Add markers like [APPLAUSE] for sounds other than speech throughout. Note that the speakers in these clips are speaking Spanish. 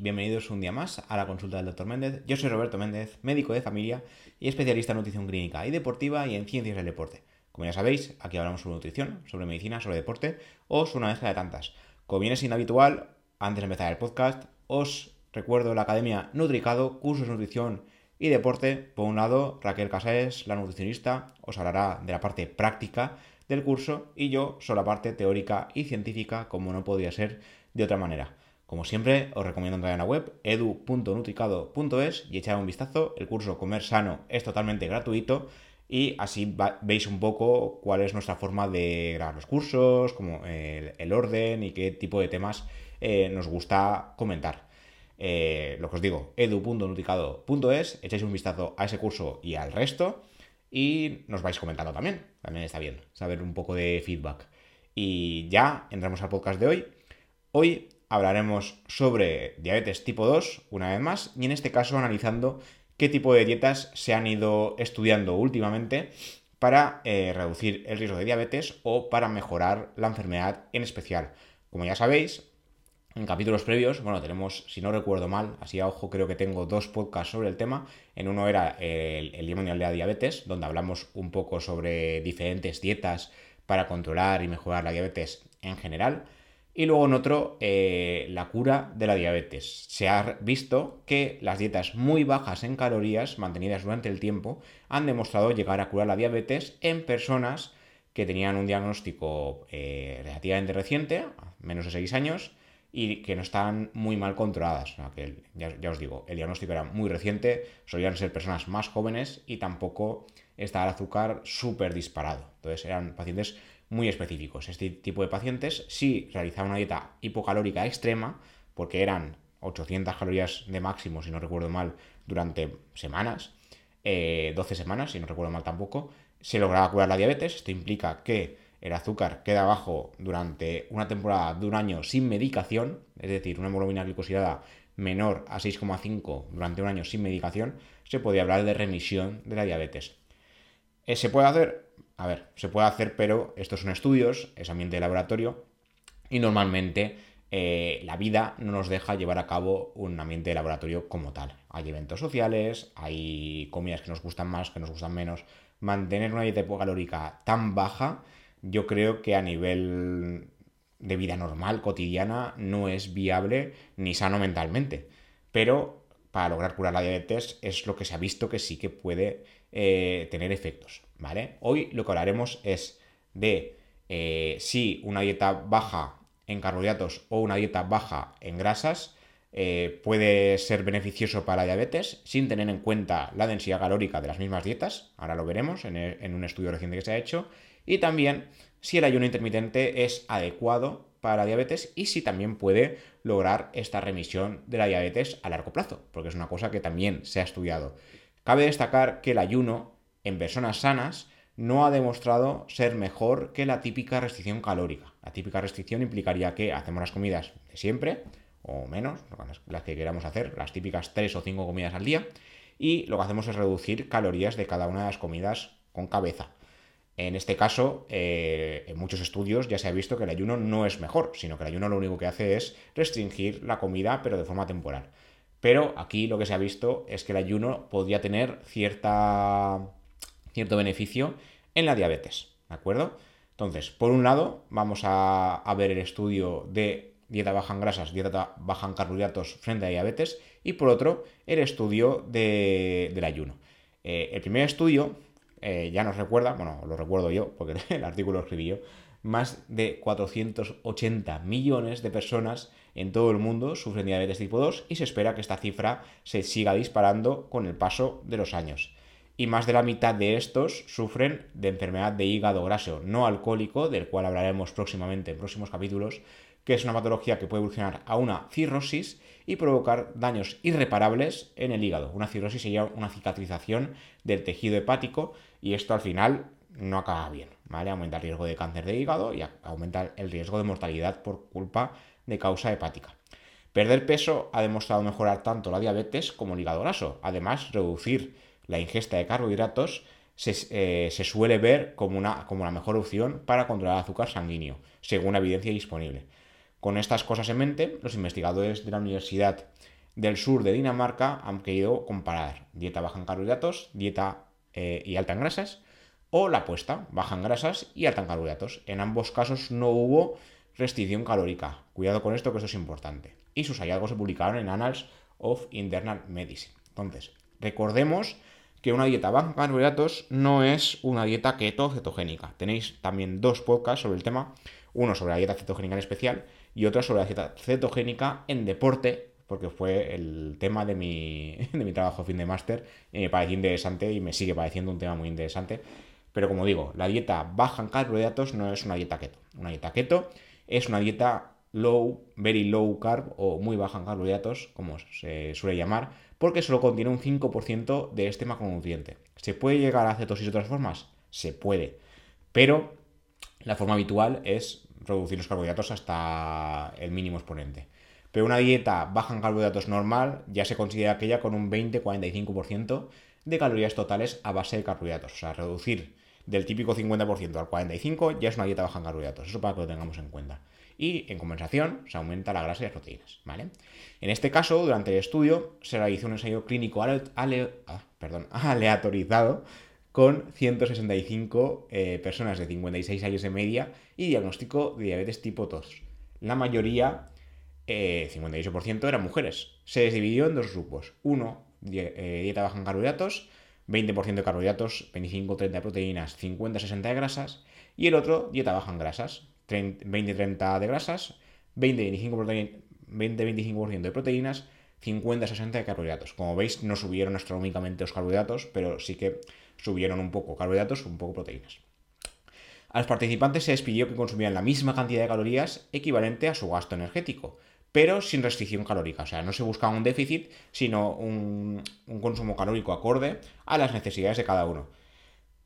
bienvenidos un día más a la consulta del Dr. Méndez. Yo soy Roberto Méndez, médico de familia y especialista en nutrición clínica y deportiva y en ciencias del deporte. Como ya sabéis, aquí hablamos sobre nutrición, sobre medicina, sobre deporte o sobre una mezcla de tantas. Como viene siendo habitual, antes de empezar el podcast, os recuerdo la Academia Nutricado, cursos de nutrición y deporte. Por un lado, Raquel Casares, la nutricionista, os hablará de la parte práctica del curso y yo sobre la parte teórica y científica, como no podía ser de otra manera. Como siempre, os recomiendo entrar en la web edu.nutricado.es y echar un vistazo. El curso Comer Sano es totalmente gratuito y así veis un poco cuál es nuestra forma de grabar los cursos, como el, orden y qué tipo de temas eh, nos gusta comentar. Eh, lo que os digo, edu.nutricado.es, echáis un vistazo a ese curso y al resto y nos vais comentando también. También está bien saber un poco de feedback. Y ya entramos al podcast de hoy. Hoy hablaremos sobre diabetes tipo 2 una vez más y en este caso analizando qué tipo de dietas se han ido estudiando últimamente para eh, reducir el riesgo de diabetes o para mejorar la enfermedad en especial. Como ya sabéis, en capítulos previos, bueno, tenemos, si no recuerdo mal, así a ojo creo que tengo dos podcasts sobre el tema. En uno era el, el Día de la Diabetes, donde hablamos un poco sobre diferentes dietas para controlar y mejorar la diabetes en general. Y luego en otro, eh, la cura de la diabetes. Se ha visto que las dietas muy bajas en calorías, mantenidas durante el tiempo, han demostrado llegar a curar la diabetes en personas que tenían un diagnóstico eh, relativamente reciente, menos de 6 años, y que no estaban muy mal controladas. que ya, ya, os digo, el diagnóstico era muy reciente, solían ser personas más jóvenes y tampoco estaba el azúcar súper disparado. Entonces eran pacientes muy específicos. Este tipo de pacientes sí realizaban una dieta hipocalórica extrema, porque eran 800 calorías de máximo, si no recuerdo mal, durante semanas, 12 eh, semanas, si no recuerdo mal tampoco, se lograba curar la diabetes. Esto implica que el azúcar queda bajo durante una temporada de un año sin medicación, es decir, una hemoglobina glicosilada menor a 6,5 durante un año sin medicación, se podría hablar de remisión de la diabetes. Eh, ¿Se puede hacer? A ver, se puede hacer, pero estos son estudios, es ambiente de laboratorio, y normalmente eh, la vida no nos deja llevar a cabo un ambiente de laboratorio como tal. Hay eventos sociales, hay comidas que nos gustan más, que nos gustan menos. Mantener una dieta hipocalórica tan baja, yo creo que a nivel de vida normal, cotidiana, no es viable ni sano mentalmente. Pero para lograr curar la diabetes es lo que se ha visto que sí que puede eh, tener efectos. Hoy lo que hablaremos es de eh, si una dieta baja en carbohidratos o una dieta baja en grasas eh, puede ser beneficioso para diabetes sin tener en cuenta la densidad calórica de las mismas dietas, ahora lo veremos en, en un estudio reciente que se ha hecho, y también si el ayuno intermitente es adecuado para diabetes y si también puede lograr esta remisión de la diabetes a largo plazo, porque es una cosa que también se ha estudiado. Cabe destacar que el ayuno en personas sanas no ha demostrado ser mejor que la típica restricción calórica. La típica restricción implicaría que hacemos las comidas de siempre, o menos, las que queramos hacer, las típicas 3 o 5 comidas al día, y lo que hacemos es reducir calorías de cada una de las comidas con cabeza. En este caso, eh, en muchos estudios ya se ha visto que el ayuno no es mejor, sino que el ayuno lo único que hace es restringir la comida, pero de forma temporal. Pero aquí lo que se ha visto es que el ayuno podría tener cierta cierto beneficio en la diabetes, ¿de acuerdo? Entonces, por un lado, vamos a, ver el estudio de dieta baja en grasas, dieta baja en carbohidratos frente a diabetes, y por otro, el estudio del ayuno. Eh, el primer estudio eh, ya nos recuerda, bueno, lo recuerdo yo, porque [LAUGHS] el artículo lo escribí yo, más de 480 millones de personas en todo el mundo sufren diabetes tipo 2 y se espera que esta cifra se siga disparando con el paso de los años y más de la mitad de estos sufren de enfermedad de hígado graso no alcohólico, del cual hablaremos próximamente en próximos capítulos, que es una patología que puede evolucionar a una cirrosis y provocar daños irreparables en el hígado. Una cirrosis sería una cicatrización del tejido hepático y esto al final no acaba bien, ¿vale? Aumenta el riesgo de cáncer de hígado y aumenta el riesgo de mortalidad por culpa de causa hepática. Perder peso ha demostrado mejorar tanto la diabetes como el hígado graso. Además, reducir la ingesta de carbohidratos eh, se, suele ver como, una, como la mejor opción para controlar el azúcar sanguíneo, según la evidencia disponible. Con estas cosas en mente, los investigadores de la Universidad del Sur de Dinamarca han querido comparar dieta baja en carbohidratos, dieta eh, y alta en grasas, o la apuesta, baja en grasas y alta en carbohidratos. En ambos casos no hubo restricción calórica. Cuidado con esto, que esto es importante. Y sus hallazgos se publicaron en Annals of Internal Medicine. Entonces, recordemos que una dieta baja en carbohidratos no es una dieta keto cetogénica. Tenéis también dos podcasts sobre el tema, uno sobre la dieta cetogénica en especial y otro sobre la dieta cetogénica en deporte, porque fue el tema de mi, [LAUGHS] de mi trabajo fin de máster y me pareció interesante y me sigue pareciendo un tema muy interesante. Pero como digo, la dieta baja en carbohidratos no es una dieta keto. Una dieta keto es una dieta low, very low carb o muy baja en carbohidratos, como se suele llamar, porque solo contiene un 5% de este macronutriente. ¿Se puede llegar a cetosis de otras formas? Se puede, pero la forma habitual es reducir los carbohidratos hasta el mínimo exponente. Pero una dieta baja en carbohidratos normal ya se considera aquella con un 20-45% de calorías totales a base de carbohidratos. O sea, reducir del típico 50% al 45% ya es una dieta baja en carbohidratos. Eso para que lo tengamos en cuenta y en compensación se aumenta la grasa y las proteínas. ¿vale? En este caso, durante el estudio se realizó un ensayo clínico ah, [LAUGHS] aleatorizado con 165 eh, personas de 56 años de media y diagnóstico de diabetes tipo 2. La mayoría, 58%, eh, eran mujeres. Se dividió en dos grupos. Uno, eh, dieta baja en carbohidratos, 20% de carbohidratos, 25-30 de proteínas, 50-60 de grasas. Y el otro, dieta baja en grasas, 20-30 de grasas, 20-25% de proteínas, 50-60 de carbohidratos. Como veis, no subieron astronómicamente los carbohidratos, pero sí que subieron un poco carbohidratos, un poco proteínas. A los participantes se les pidió que consumieran la misma cantidad de calorías equivalente a su gasto energético, pero sin restricción calórica. O sea, no se buscaba un déficit, sino un, un consumo calórico acorde a las necesidades de cada uno.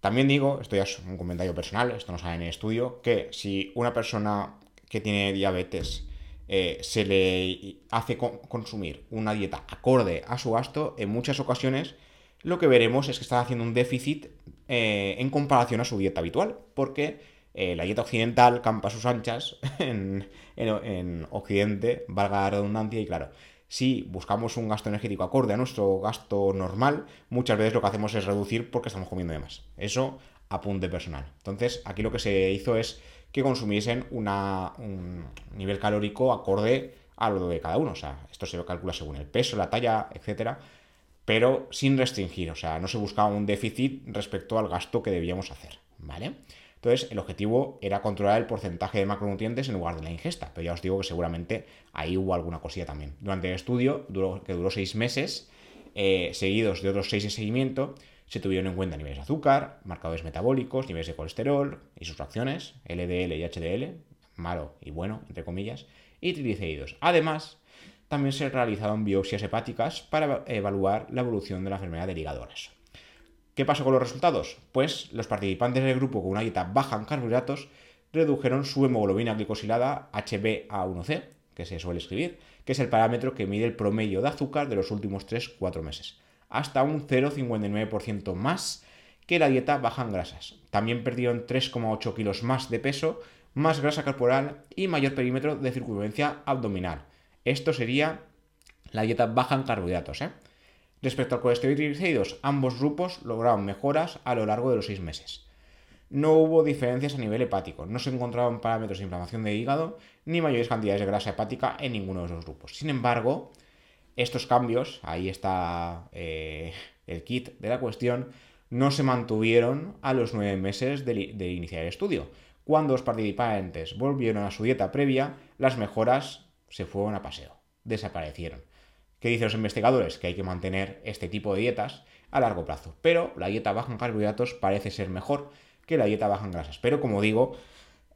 También digo, esto ya es un comentario personal, esto no sale en el estudio, que si una persona que tiene diabetes eh, se le hace consumir una dieta acorde a su gasto, en muchas ocasiones lo que veremos es que está haciendo un déficit eh, en comparación a su dieta habitual, porque eh, la dieta occidental campa sus anchas [LAUGHS] en, en Occidente, valga la redundancia, y claro, si buscamos un gasto energético acorde a nuestro gasto normal, muchas veces lo que hacemos es reducir porque estamos comiendo de más. Eso apunte personal. Entonces, aquí lo que se hizo es que consumiesen un nivel calórico acorde a lo de cada uno. O sea, esto se calcula según el peso, la talla, etcétera, pero sin restringir. O sea, no se buscaba un déficit respecto al gasto que debíamos hacer. ¿Vale? Entonces, el objetivo era controlar el porcentaje de macronutrientes en lugar de la ingesta, pero ya os digo que seguramente ahí hubo alguna cosilla también. Durante el estudio, que duró seis meses, eh, seguidos de otros seis de seguimiento, se tuvieron en cuenta niveles de azúcar, marcadores metabólicos, niveles de colesterol y sus fracciones, LDL y HDL, malo y bueno, entre comillas, y triglicéridos. Además, también se realizaron biopsias hepáticas para evaluar la evolución de la enfermedad del hígado. ¿Qué pasó con los resultados? Pues los participantes del grupo con una dieta baja en carbohidratos redujeron su hemoglobina glicosilada HbA1c, que se suele escribir, que es el parámetro que mide el promedio de azúcar de los últimos 3-4 meses, hasta un 0,59% más que la dieta baja en grasas. También perdieron 3,8 kilos más de peso, más grasa corporal y mayor perímetro de circunferencia abdominal. Esto sería la dieta baja en carbohidratos. ¿eh? Respecto al colesterol y triglicéridos, ambos grupos lograron mejoras a lo largo de los seis meses. No hubo diferencias a nivel hepático, no se encontraron parámetros de inflamación de hígado ni mayores cantidades de grasa hepática en ninguno de esos grupos. Sin embargo, estos cambios, ahí está eh, el kit de la cuestión, no se mantuvieron a los nueve meses de, de iniciar el estudio. Cuando los participantes volvieron a su dieta previa, las mejoras se fueron a paseo, desaparecieron. ¿Qué dicen los investigadores? Que hay que mantener este tipo de dietas a largo plazo. Pero la dieta baja en carbohidratos parece ser mejor que la dieta baja en grasas. Pero como digo,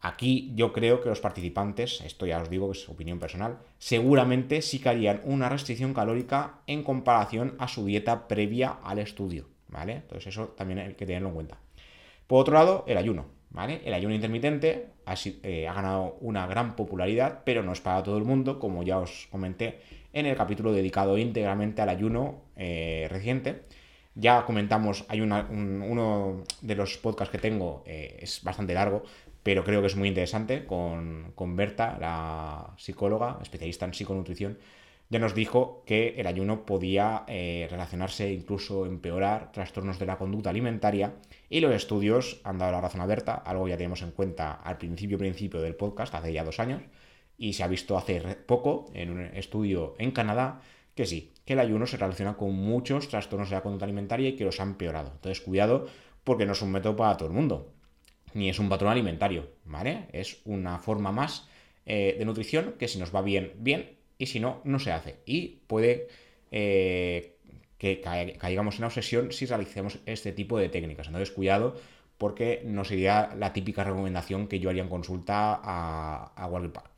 aquí yo creo que los participantes, esto ya os digo que es opinión personal, seguramente sí que harían una restricción calórica en comparación a su dieta previa al estudio. ¿Vale? Entonces eso también hay que tenerlo en cuenta. Por otro lado, el ayuno. ¿Vale? El ayuno intermitente ha, eh, ha ganado una gran popularidad, pero no es para todo el mundo, como ya os comenté en el capítulo dedicado íntegramente al ayuno eh, reciente. Ya comentamos, hay uno de los podcasts que tengo, eh, es bastante largo, pero creo que es muy interesante, con, con Berta, la psicóloga, especialista en psiconutrición, ya nos dijo que el ayuno podía eh, relacionarse, incluso empeorar trastornos de la conducta alimentaria y los estudios han dado la razón a Berta, algo ya tenemos en cuenta al principio principio del podcast, hace ya dos años, y se ha visto hace poco en un estudio en Canadá que sí, que el ayuno se relaciona con muchos trastornos de la conducta alimentaria y que los han empeorado. Entonces, cuidado, porque no es un método para todo el mundo, ni es un patrón alimentario, ¿vale? Es una forma más eh, de nutrición que si nos va bien, bien, y si no, no se hace. Y puede eh, que caigamos en la obsesión si realicemos este tipo de técnicas. Entonces, cuidado, porque no sería la típica recomendación que yo haría en consulta a,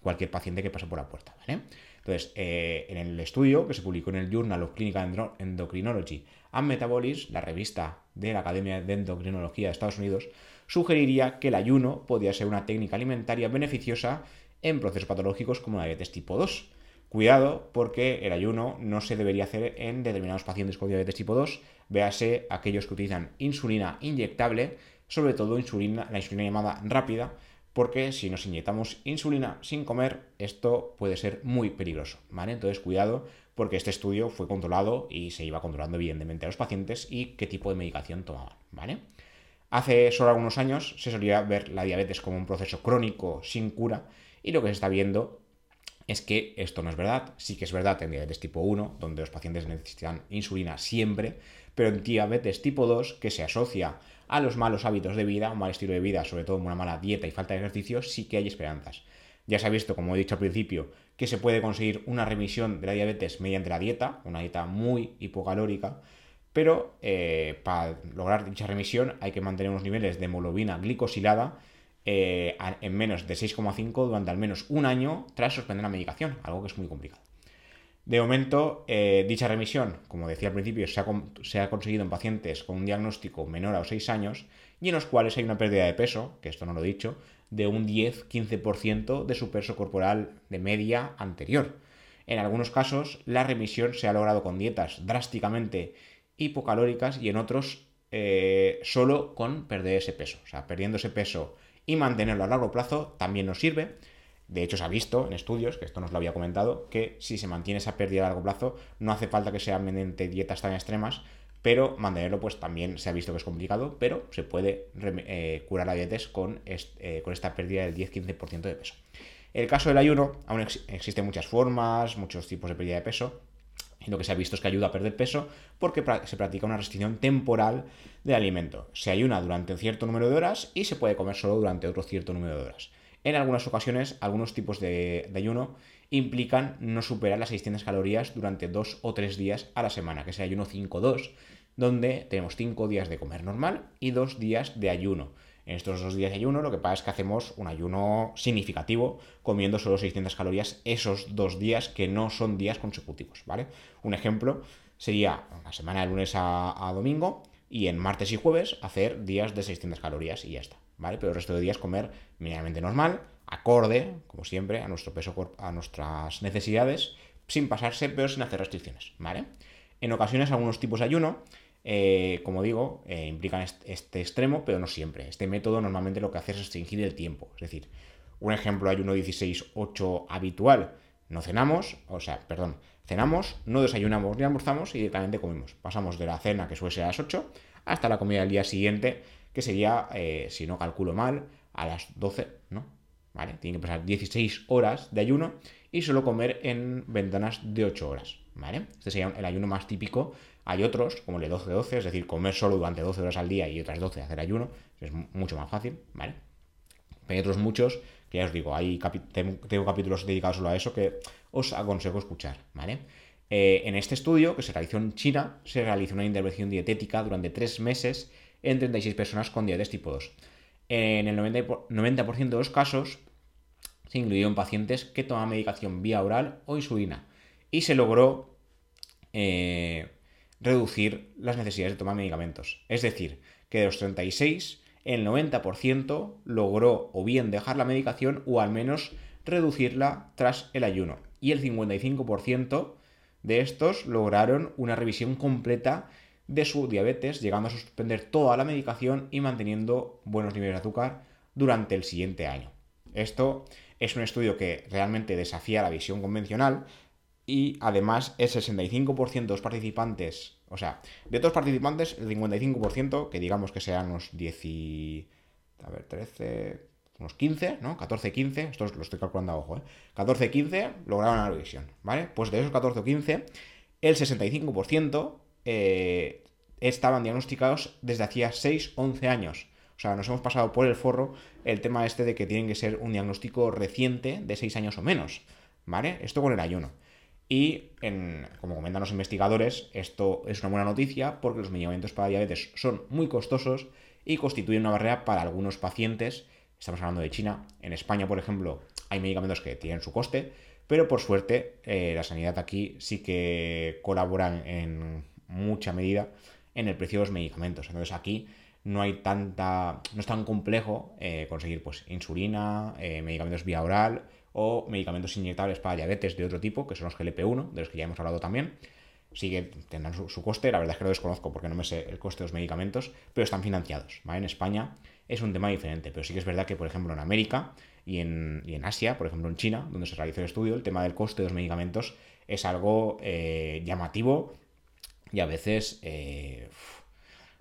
cualquier paciente que pase por la puerta. Entonces, eh, en el estudio que se publicó en el Journal of Clinical Endocrinology and Metabolism, la revista de la Academia de Endocrinología de Estados Unidos, sugeriría que el ayuno podía ser una técnica alimentaria beneficiosa en procesos patológicos como la diabetes tipo 2. Cuidado porque el ayuno no se debería hacer en determinados pacientes con diabetes tipo 2, véase aquellos que utilizan insulina inyectable, sobre todo insulina, la insulina llamada rápida, porque si nos inyectamos insulina sin comer, esto puede ser muy peligroso, ¿vale? Entonces, cuidado, porque este estudio fue controlado y se iba controlando evidentemente a los pacientes y qué tipo de medicación tomaban, ¿vale? Hace solo algunos años se solía ver la diabetes como un proceso crónico sin cura y lo que se está viendo es que esto no es verdad. Sí que es verdad en diabetes tipo 1, donde los pacientes necesitan insulina siempre, pero en diabetes tipo 2, que se asocia a los malos hábitos de vida, un mal estilo de vida, sobre todo una mala dieta y falta de ejercicio, sí que hay esperanzas. Ya se ha visto, como he dicho al principio, que se puede conseguir una remisión de la diabetes mediante la dieta, una dieta muy hipocalórica, pero eh, para lograr dicha remisión hay que mantener unos niveles de hemoglobina glicosilada eh, en menos de 6,5 durante al menos un año tras suspender la medicación, algo que es muy complicado. De momento, eh, dicha remisión, como decía al principio, se ha, conseguido en pacientes con un diagnóstico menor a los 6 años y en los cuales hay una pérdida de peso, que esto no lo he dicho, de un 10-15% de su peso corporal de media anterior. En algunos casos, la remisión se ha logrado con dietas drásticamente hipocalóricas y en otros eh, solo con perder ese peso. O sea, perdiendo ese peso y mantenerlo a largo plazo también nos sirve de hecho, se ha visto en estudios, que esto nos lo había comentado, que si se mantiene esa pérdida a largo plazo, no hace falta que sean mediante dietas tan extremas, pero mantenerlo pues también se ha visto que es complicado, pero se puede eh, curar la diabetes con, eh, con esta pérdida del 10-15% de peso. El caso del ayuno, aún existen muchas formas, muchos tipos de pérdida de peso, y lo que se ha visto es que ayuda a perder peso porque se practica una restricción temporal del alimento. Se ayuna durante un cierto número de horas y se puede comer solo durante otro cierto número de horas. En algunas ocasiones, algunos tipos de, ayuno implican no superar las 600 calorías durante dos o tres días a la semana, que es el ayuno 5-2, donde tenemos 5 días de comer normal y 2 días de ayuno. En estos dos días de ayuno lo que pasa es que hacemos un ayuno significativo comiendo solo 600 calorías esos dos días que no son días consecutivos, ¿vale? Un ejemplo sería la semana de lunes a domingo y en martes y jueves hacer días de 600 calorías y ya está. ¿Vale? Pero el resto de días comer mínimamente normal, acorde, como siempre, a nuestro peso, a nuestras necesidades, sin pasarse, pero sin hacer restricciones, ¿vale? En ocasiones algunos tipos de ayuno, eh, como digo, eh, implican este extremo, pero no siempre. Este método normalmente lo que hace es restringir el tiempo. Es decir, un ejemplo ayuno 16-8 habitual, no cenamos, o sea, perdón, cenamos, no desayunamos ni almorzamos y directamente comemos. Pasamos de la cena, que suele ser a las 8, hasta la comida del día siguiente, que sería, eh, si no calculo mal, a las 12, ¿no? ¿Vale? Tiene que pasar 16 horas de ayuno y solo comer en ventanas de 8 horas, ¿vale? Este sería el ayuno más típico. Hay otros, como el de 12-12, es decir, comer solo durante 12 horas al día y otras 12 hacer ayuno, es mucho más fácil, ¿vale? hay otros muchos que ya os digo, hay tengo capítulos dedicados solo a eso que os aconsejo escuchar, ¿vale? Eh, en este estudio, que se realizó en China, se realizó una intervención dietética durante tres meses en 36 personas con diabetes tipo 2. En el 90%, de los casos se incluyeron pacientes que tomaban medicación vía oral o insulina y se logró eh, reducir las necesidades de tomar medicamentos. Es decir, que de los 36, el 90% logró o bien dejar la medicación o al menos reducirla tras el ayuno. Y el 55% de estos lograron una revisión completa de su diabetes, llegando a suspender toda la medicación y manteniendo buenos niveles de azúcar durante el siguiente año. Esto es un estudio que realmente desafía la visión convencional y además el 65% de los participantes, o sea, de todos los participantes, el 55%, que digamos que sean unos 10 y... a ver, 13, unos 15, ¿no? 14, 15, esto lo estoy calculando a ojo, ¿eh? 14, 15 lograron la revisión, ¿vale? Pues de esos 14 o 15, el 65% eh, estaban diagnosticados desde hacía 6, 11 años. O sea, nos hemos pasado por el forro el tema este de que tienen que ser un diagnóstico reciente de 6 años o menos, ¿vale? Esto con el ayuno. Y, como comentan los investigadores, esto es una buena noticia porque los medicamentos para diabetes son muy costosos y constituyen una barrera para algunos pacientes. Estamos hablando de China. En España, por ejemplo, hay medicamentos que tienen su coste, pero por suerte eh, la sanidad aquí sí que colabora en mucha medida en el precio de los medicamentos. Entonces aquí no hay tanta. no es tan complejo eh, conseguir pues insulina, eh, medicamentos vía oral o medicamentos inyectables para diabetes de otro tipo, que son los GLP-1, de los que ya hemos hablado también. Sí que tendrán su, coste, la verdad es que lo desconozco porque no me sé el coste de los medicamentos, pero están financiados. En España es un tema diferente, pero sí que es verdad que, por ejemplo, en América y en, Asia, por ejemplo en China, donde se realizó el estudio, el tema del coste de los medicamentos es algo eh, llamativo y a veces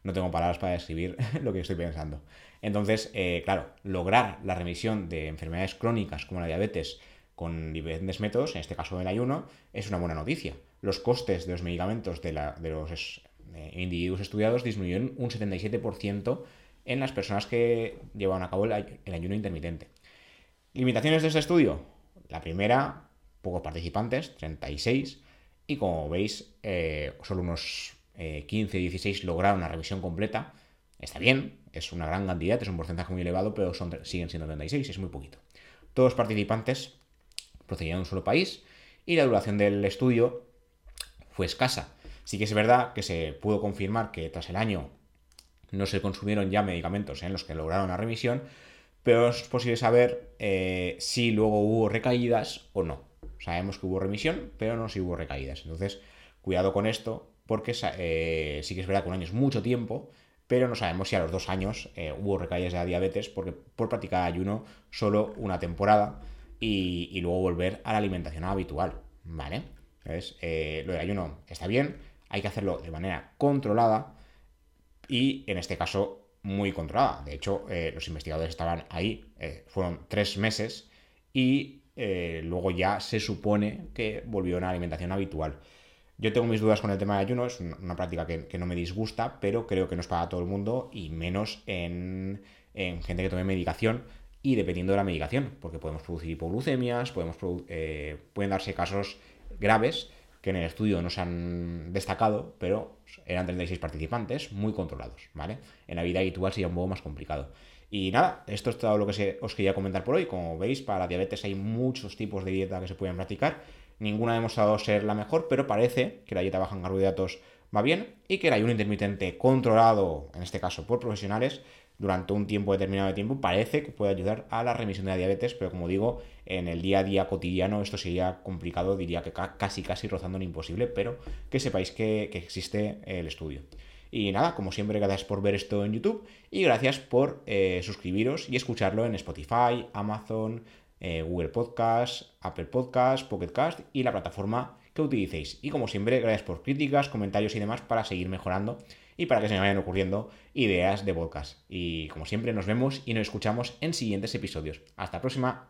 no tengo palabras para describir [LAUGHS] lo que estoy pensando. Entonces, eh, claro, lograr la remisión de enfermedades crónicas como la diabetes con diferentes métodos, en este caso el ayuno, es una buena noticia. Los costes de los medicamentos de, los eh, individuos estudiados disminuyeron un 77% en las personas que llevaban a cabo el, ayuno intermitente. ¿Limitaciones de este estudio? La primera, pocos participantes, 36, y como veis, eh, solo unos 15, eh, 16 lograron una revisión completa, está bien, es una gran cantidad, es un porcentaje muy elevado, pero siguen siendo 36, es muy poquito. Todos los participantes procedían de un solo país y la duración del estudio fue escasa. Sí que es verdad que se pudo confirmar que tras el año no se consumieron ya medicamentos en los que lograron la remisión, pero es posible saber eh, si luego hubo recaídas o no. Sabemos que hubo remisión, pero no si hubo recaídas. Entonces, cuidado con esto, porque eh, sí que es verdad que un año es mucho tiempo, pero no sabemos si a los dos años eh, hubo recaídas de la diabetes porque por practicar ayuno solo una temporada y, luego volver a la alimentación habitual, ¿vale? Entonces, eh, lo del ayuno está bien, hay que hacerlo de manera controlada y en este caso muy controlada. De hecho, los investigadores estaban ahí, fueron tres meses y luego ya se supone que volvió a una alimentación habitual. Yo tengo mis dudas con el tema de ayuno, es una práctica que, no me disgusta, pero creo que no es para todo el mundo y menos en, gente que tome medicación y dependiendo de la medicación, porque podemos producir hipoglucemias, podemos, eh, pueden darse casos graves que en el estudio no se han destacado, pero eran 36 participantes muy controlados, ¿vale? En la vida habitual sería un poco más complicado. Y nada, esto es todo lo que os quería comentar por hoy. Como veis, para la diabetes hay muchos tipos de dieta que se pueden practicar Ninguna ha demostrado ser la mejor, pero parece que la dieta baja en carbohidratos va bien y que el ayuno intermitente controlado, en este caso por profesionales, durante un tiempo determinado de tiempo, parece que puede ayudar a la remisión de la diabetes, pero como digo, en el día a día cotidiano esto sería complicado, diría que casi casi rozando lo imposible, pero que sepáis que, existe el estudio. Y nada, como siempre, gracias por ver esto en YouTube y gracias por eh, suscribiros y escucharlo en Spotify, Amazon, eh, Google Podcast, Apple Podcast, Pocket Cast y la plataforma que utilicéis. Y como siempre, gracias por críticas, comentarios y demás para seguir mejorando y para que se me vayan ocurriendo ideas de podcast. Y como siempre, nos vemos y nos escuchamos en siguientes episodios. Hasta la próxima.